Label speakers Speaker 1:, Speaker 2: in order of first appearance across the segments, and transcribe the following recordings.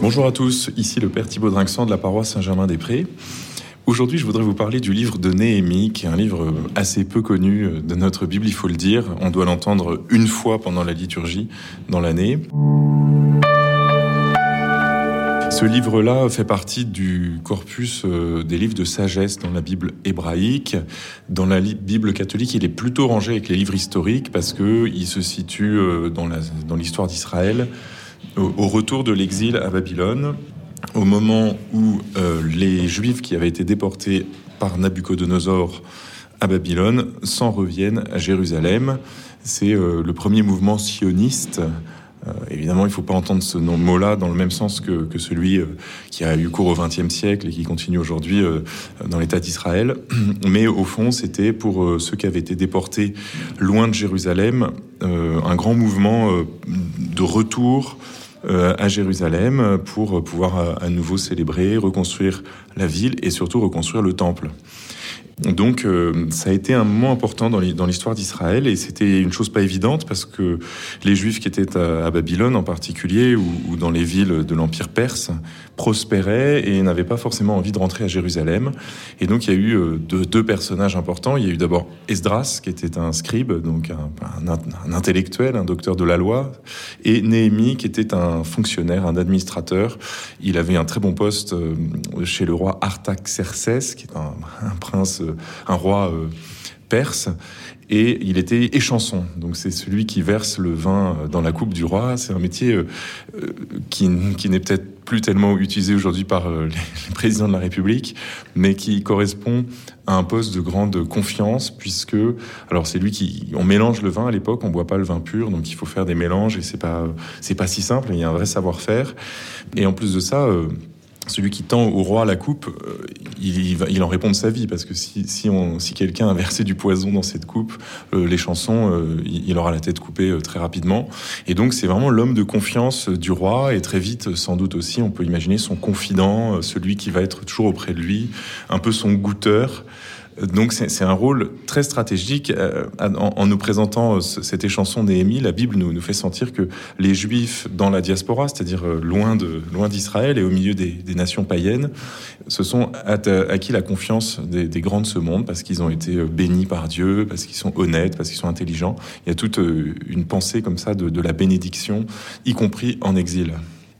Speaker 1: Bonjour à tous, ici le Père Thibaut Drinxan de la paroisse Saint-Germain-des-Prés. Aujourd'hui, je voudrais vous parler du livre de Néhémie, qui est un livre assez peu connu de notre Bible, il faut le dire. On doit l'entendre une fois pendant la liturgie dans l'année. Ce livre-là fait partie du corpus euh, des livres de sagesse dans la Bible hébraïque. Dans la Bible catholique, il est plutôt rangé avec les livres historiques parce qu'il se situe euh, dans l'histoire d'Israël au retour de l'exil à Babylone, au moment où euh, les Juifs qui avaient été déportés par Nabucodonosor à Babylone s'en reviennent à Jérusalem. C'est le premier mouvement sioniste euh, évidemment, il ne faut pas entendre ce mot-là dans le même sens que, celui euh, qui a eu cours au XXe siècle et qui continue aujourd'hui euh, dans l'État d'Israël. Mais au fond, c'était pour ceux qui avaient été déportés loin de Jérusalem un grand mouvement de retour à Jérusalem pour pouvoir à nouveau célébrer, reconstruire la ville et surtout reconstruire le temple. Donc euh, ça a été un moment important dans l'histoire d'Israël et c'était une chose pas évidente parce que les Juifs qui étaient à, Babylone en particulier ou, dans les villes de l'Empire perse prospéraient et n'avaient pas forcément envie de rentrer à Jérusalem. Et donc il y a eu euh, deux, personnages importants. Il y a eu d'abord Esdras qui était un scribe, donc un, intellectuel, un docteur de la loi, et Néhémie qui était un fonctionnaire, un administrateur. Il avait un très bon poste euh, chez le roi Artaxerxès, qui est un, un prince un roi euh, perse, et il était échanson. Donc c'est celui qui verse le vin euh, dans la coupe du roi. C'est un métier euh, qui, n'est peut-être plus tellement utilisé aujourd'hui par les, présidents de la République, mais qui correspond à un poste de grande confiance, puisque alors c'est lui qui on mélange le vin à l'époque, on boit pas le vin pur, donc il faut faire des mélanges et c'est pas c'est pas si simple. Il y a un vrai savoir-faire, et en plus de ça celui qui tend au roi la coupe, euh, il, il, en répond de sa vie, parce que si, si, si quelqu'un a versé du poison dans cette coupe, euh, les chansons, euh, il aura la tête coupée très rapidement. Et donc c'est vraiment l'homme de confiance du roi, et très vite, sans doute aussi, on peut imaginer son confident, celui qui va être toujours auprès de lui, un peu son goûteur. Donc c'est un rôle très stratégique. Euh, en, nous présentant euh, cette échanson Néhémie, la Bible nous, nous, fait sentir que les Juifs dans la diaspora, c'est-à-dire euh, loin de loin d'Israël et au milieu des, nations païennes, se sont acquis la confiance des, grands de ce monde parce qu'ils ont été bénis par Dieu, parce qu'ils sont honnêtes, parce qu'ils sont intelligents. Il y a toute une pensée comme ça de la bénédiction, y compris en exil.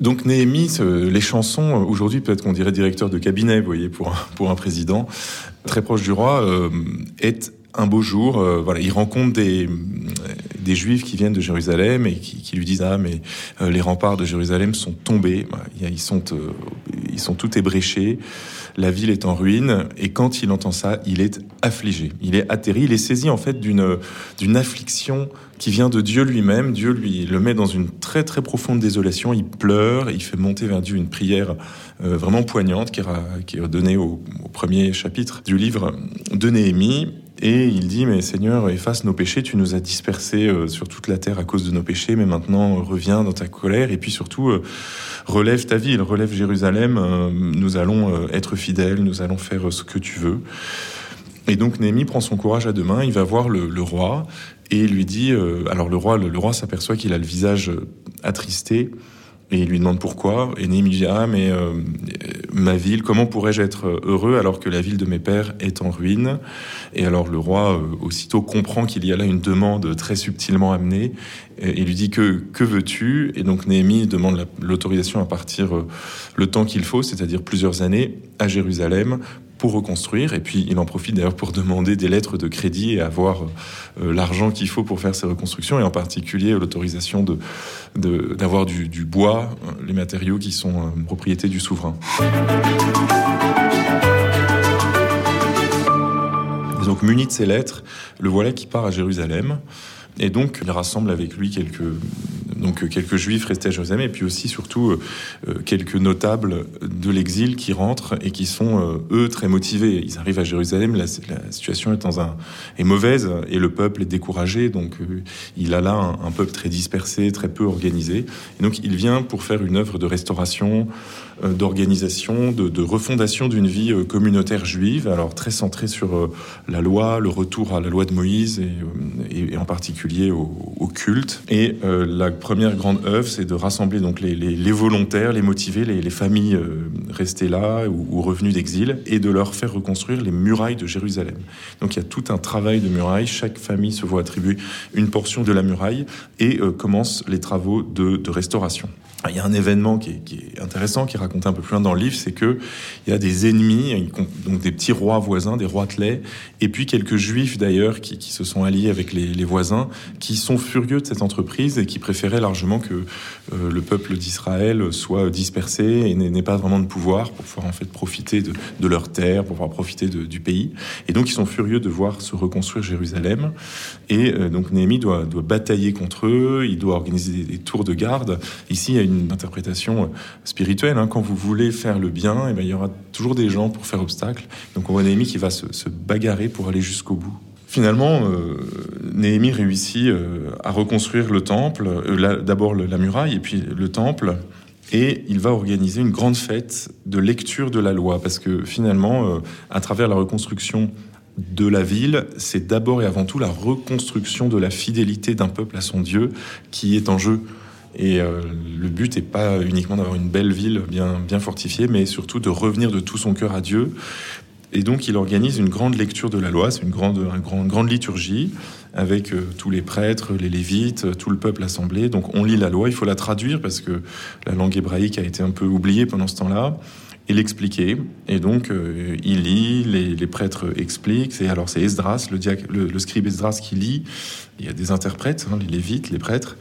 Speaker 1: Donc Néhémie, les chansons, aujourd'hui peut-être qu'on dirait directeur de cabinet, vous voyez, pour un, pour un président, très proche du roi, euh, est un beau jour, euh, voilà, il rencontre des, des juifs qui viennent de Jérusalem et qui, qui lui disent ah mais euh, les remparts de Jérusalem sont tombés, ils sont ils sont tout ébréchés, la ville est en ruine et quand il entend ça, il est affligé, il est atterri, il est saisi en fait d'une d'une affliction qui vient de Dieu lui-même. Dieu lui le met dans une très très profonde désolation. Il pleure, il fait monter vers Dieu une prière euh, vraiment poignante qui, qui est donnée au, au, premier chapitre du livre de Néhémie. Et il dit, mais Seigneur, efface nos péchés, tu nous as dispersés euh, sur toute la terre à cause de nos péchés, mais maintenant reviens dans ta colère, et puis surtout, euh, relève ta ville, relève Jérusalem, nous allons être fidèles, nous allons faire ce que tu veux. Et donc Néhémie prend son courage à deux mains, il va voir le, roi, et lui dit, euh, alors le roi, le, roi s'aperçoit qu'il a le visage euh, attristé, et il lui demande pourquoi. Et Néhémie dit Ah, mais euh, ma ville, comment pourrais-je être heureux alors que la ville de mes pères est en ruine? Et alors le roi, aussitôt, comprend qu'il y a là une demande très subtilement amenée et, lui dit Que, que veux-tu? Et donc Néhémie demande l'autorisation à partir le temps qu'il faut, c'est-à-dire plusieurs années, à Jérusalem pour reconstruire. Et puis il en profite d'ailleurs pour demander des lettres de crédit et avoir euh, l'argent qu'il faut pour faire ces reconstructions, et en particulier l'autorisation de, d'avoir du, bois, euh, les matériaux qui sont euh, propriété du souverain. Donc muni de ces lettres, le voilà qui part à Jérusalem. Et donc, il rassemble avec lui quelques, donc, quelques juifs restés à Jérusalem et puis aussi, surtout, euh, euh, quelques notables de l'exil qui rentrent et qui sont, euh, eux, très motivés. Ils arrivent à Jérusalem, la, situation est, dans un, est mauvaise et le peuple est découragé. Donc, il a là un, peuple très dispersé, très peu organisé. Et donc, il vient pour faire une œuvre de restauration, d'organisation, de, refondation d'une vie communautaire juive, alors très centrée sur la loi, le retour à la loi de Moïse et, en particulier au, culte. Et la première grande œuvre, c'est de rassembler donc les, volontaires, les motivés, les, les familles euh, restées là ou, revenues d'exil, et de leur faire reconstruire les murailles de Jérusalem. Donc il y a tout un travail de muraille. Chaque famille se voit attribuer une portion de la muraille et euh, commence les travaux de restauration. Ah, il y a un événement qui est, intéressant, qui est raconté un peu plus loin dans le livre, c'est que il y a des ennemis, donc des petits rois voisins, des rois tlets, et puis quelques juifs d'ailleurs qui, se sont alliés avec les, voisins, qui sont furieux de cette entreprise et qui préféraient largement que euh, le peuple d'Israël soit dispersé et n'ait pas vraiment de pouvoir pour pouvoir en fait profiter de, de leurs terres, pour pouvoir profiter du pays. Et donc ils sont furieux de voir se reconstruire Jérusalem. Et euh, donc Néhémie doit, batailler contre eux, il doit organiser des, tours de garde. Ici, il y a une interprétation euh, spirituelle. Hein. Quand vous voulez faire le bien, eh bien, il y aura toujours des gens pour faire obstacle. Donc on voit Néhémie qui va se, bagarrer pour aller jusqu'au bout. Finalement, euh, Néhémie réussit euh, à reconstruire le temple, euh, d'abord la muraille et puis le temple, et il va organiser une grande fête de lecture de la loi, parce que finalement, à travers la reconstruction de la ville, c'est d'abord et avant tout la reconstruction de la fidélité d'un peuple à son Dieu qui est en jeu. Et euh, le but n'est pas uniquement d'avoir une belle ville bien, fortifiée, mais surtout de revenir de tout son cœur à Dieu. Et donc il organise une grande lecture de la loi, c'est une grande, une grande, liturgie avec euh, tous les prêtres, les lévites, tout le peuple assemblé. Donc on lit la loi, il faut la traduire parce que la langue hébraïque a été un peu oubliée pendant ce temps-là et l'expliquer. Et donc, euh, il lit, les, prêtres expliquent. Alors c'est Esdras, le, scribe Esdras qui lit. Il y a des interprètes, hein, les lévites, les prêtres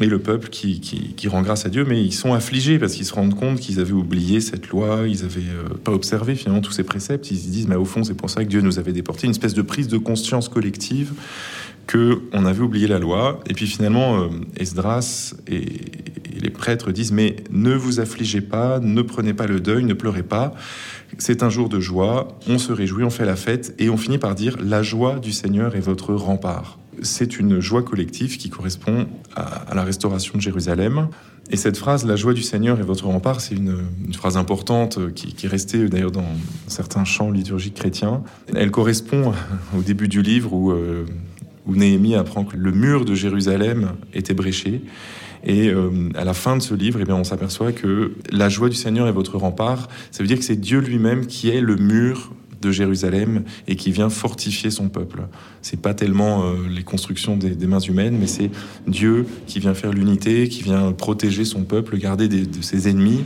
Speaker 1: et le peuple qui, rend grâce à Dieu, mais ils sont affligés parce qu'ils se rendent compte qu'ils avaient oublié cette loi, ils avaient euh, pas observé finalement tous ces préceptes. Ils se disent, mais au fond, c'est pour ça que Dieu nous avait déporté, une espèce de prise de conscience collective que on avait oublié la loi. Et puis finalement, euh, Esdras et les prêtres disent, mais ne vous affligez pas, ne prenez pas le deuil, ne pleurez pas. C'est un jour de joie, on se réjouit, on fait la fête, et on finit par dire, la joie du Seigneur est votre rempart c'est une joie collective qui correspond à, la restauration de Jérusalem. Et cette phrase, la joie du Seigneur est votre rempart, c'est une, phrase importante qui, est restée d'ailleurs dans certains chants liturgiques chrétiens. Elle correspond au début du livre où, euh, Néhémie apprend que le mur de Jérusalem était bréché. Et euh, à la fin de ce livre, eh bien, on s'aperçoit que la joie du Seigneur est votre rempart. Ça veut dire que c'est Dieu lui-même qui est le mur de Jérusalem et qui vient fortifier son peuple. C'est pas tellement euh, les constructions des, des, mains humaines, mais c'est Dieu qui vient faire l'unité, qui vient protéger son peuple, garder des, de ses ennemis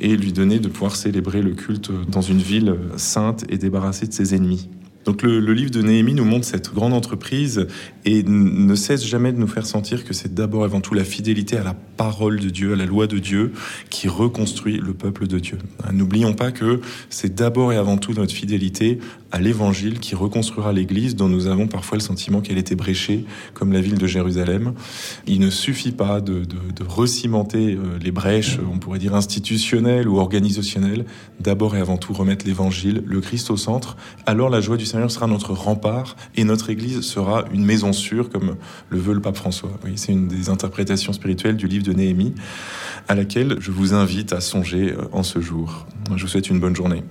Speaker 1: et lui donner de pouvoir célébrer le culte dans une ville sainte et débarrassée de ses ennemis. Donc le, livre de Néhémie nous montre cette grande entreprise et ne cesse jamais de nous faire sentir que c'est d'abord avant tout la fidélité à la parole de Dieu, à la loi de Dieu, qui reconstruit le peuple de Dieu. N'oublions pas que c'est d'abord et avant tout notre fidélité à l'Évangile qui reconstruira l'Église dont nous avons parfois le sentiment qu'elle était bréchée, comme la ville de Jérusalem. Il ne suffit pas de recimenter euh, les brèches, on pourrait dire institutionnelles ou organisationnelles. D'abord et avant tout remettre l'Évangile, le Christ au centre. Alors la joie du Seigneur Sera notre rempart et notre Église sera une maison sûre, comme le veut le pape François. C'est une des interprétations spirituelles du livre de Néhémie, à laquelle je vous invite à songer euh, en ce jour. Je vous souhaite une bonne journée.